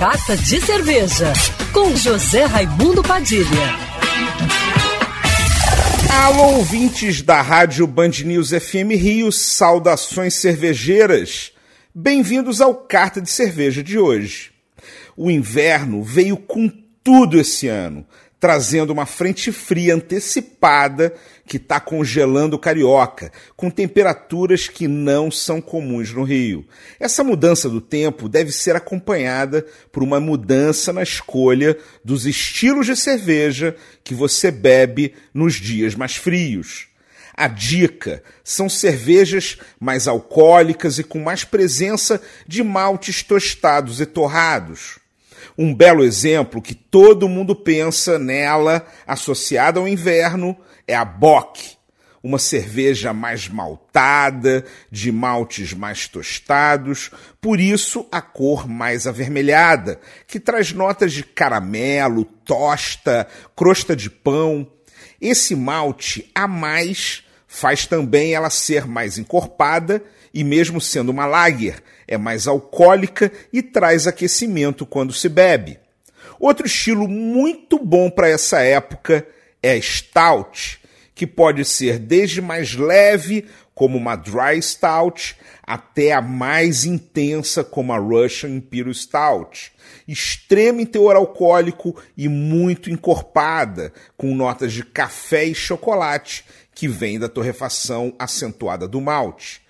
Carta de Cerveja, com José Raimundo Padilha. Alô, ouvintes da Rádio Band News FM Rio, saudações cervejeiras. Bem-vindos ao Carta de Cerveja de hoje. O inverno veio com tudo esse ano, trazendo uma frente fria antecipada que está congelando o carioca, com temperaturas que não são comuns no Rio. Essa mudança do tempo deve ser acompanhada por uma mudança na escolha dos estilos de cerveja que você bebe nos dias mais frios. A dica são cervejas mais alcoólicas e com mais presença de maltes tostados e torrados. Um belo exemplo que todo mundo pensa nela, associada ao inverno, é a Bock, uma cerveja mais maltada, de maltes mais tostados, por isso a cor mais avermelhada, que traz notas de caramelo, tosta, crosta de pão. Esse malte a mais faz também ela ser mais encorpada e, mesmo sendo uma lager, é mais alcoólica e traz aquecimento quando se bebe. Outro estilo muito bom para essa época é a Stout, que pode ser desde mais leve, como uma Dry Stout, até a mais intensa, como a Russian Imperial Stout. Extrema em teor alcoólico e muito encorpada, com notas de café e chocolate, que vem da torrefação acentuada do malte.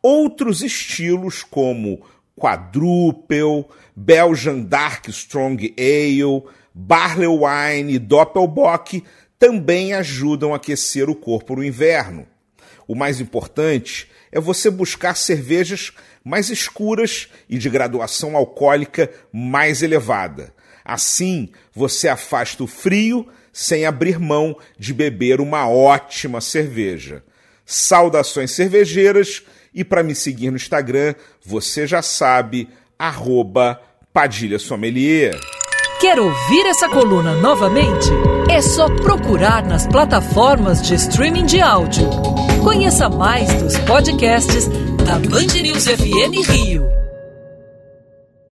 Outros estilos como Quadruple, Belgian Dark Strong Ale, Barley Wine e Doppelbock também ajudam a aquecer o corpo no inverno. O mais importante é você buscar cervejas mais escuras e de graduação alcoólica mais elevada. Assim, você afasta o frio sem abrir mão de beber uma ótima cerveja. Saudações cervejeiras e para me seguir no Instagram, você já sabe, arroba Padilha Sommelier. Quer ouvir essa coluna novamente? É só procurar nas plataformas de streaming de áudio. Conheça mais dos podcasts da Band News FM Rio.